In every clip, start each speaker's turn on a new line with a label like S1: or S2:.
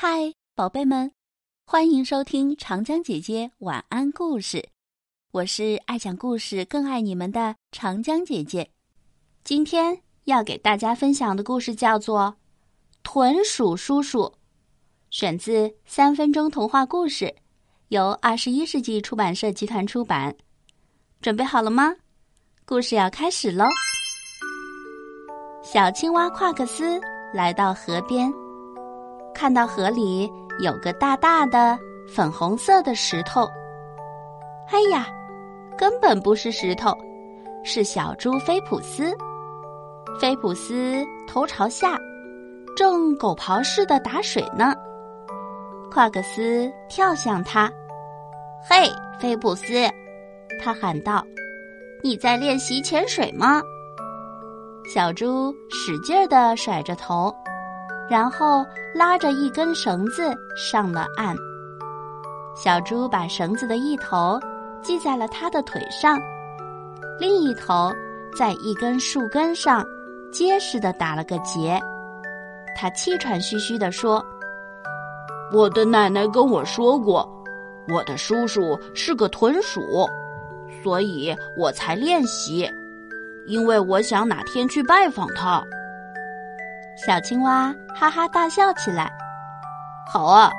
S1: 嗨，宝贝们，欢迎收听长江姐姐晚安故事。我是爱讲故事、更爱你们的长江姐姐。今天要给大家分享的故事叫做《豚鼠叔叔》，选自《三分钟童话故事》，由二十一世纪出版社集团出版。准备好了吗？故事要开始喽！小青蛙夸克斯来到河边。看到河里有个大大的粉红色的石头，哎呀，根本不是石头，是小猪菲普斯。菲普斯头朝下，正狗刨似的打水呢。夸克斯跳向他，嘿，菲普斯，他喊道：“你在练习潜水吗？”小猪使劲儿地甩着头。然后拉着一根绳子上了岸。小猪把绳子的一头系在了他的腿上，另一头在一根树根上结实的打了个结。他气喘吁吁地说：“
S2: 我的奶奶跟我说过，我的叔叔是个豚鼠，所以我才练习，因为我想哪天去拜访他。”
S1: 小青蛙哈哈大笑起来。好啊，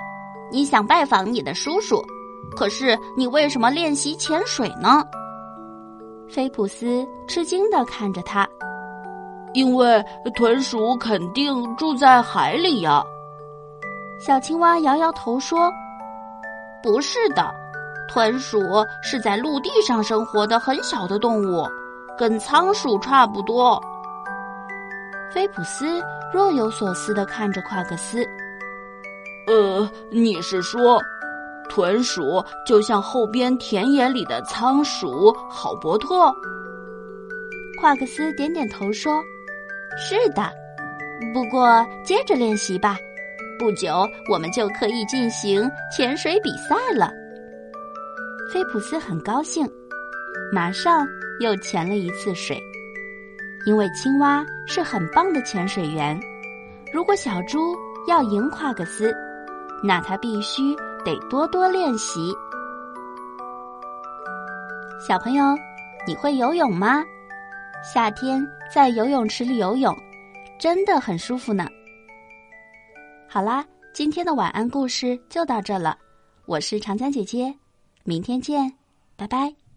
S1: 你想拜访你的叔叔，可是你为什么练习潜水呢？菲普斯吃惊的看着他。
S2: 因为豚鼠肯定住在海里呀。
S1: 小青蛙摇摇头说：“不是的，豚鼠是在陆地上生活的很小的动物，跟仓鼠差不多。”菲普斯若有所思的看着夸克斯。
S2: 呃，你是说，豚鼠就像后边田野里的仓鼠好伯特？
S1: 夸克斯点点头说：“是的，不过接着练习吧，不久我们就可以进行潜水比赛了。”菲普斯很高兴，马上又潜了一次水。因为青蛙是很棒的潜水员，如果小猪要赢夸克斯，那他必须得多多练习。小朋友，你会游泳吗？夏天在游泳池里游泳，真的很舒服呢。好啦，今天的晚安故事就到这了，我是长江姐姐，明天见，拜拜。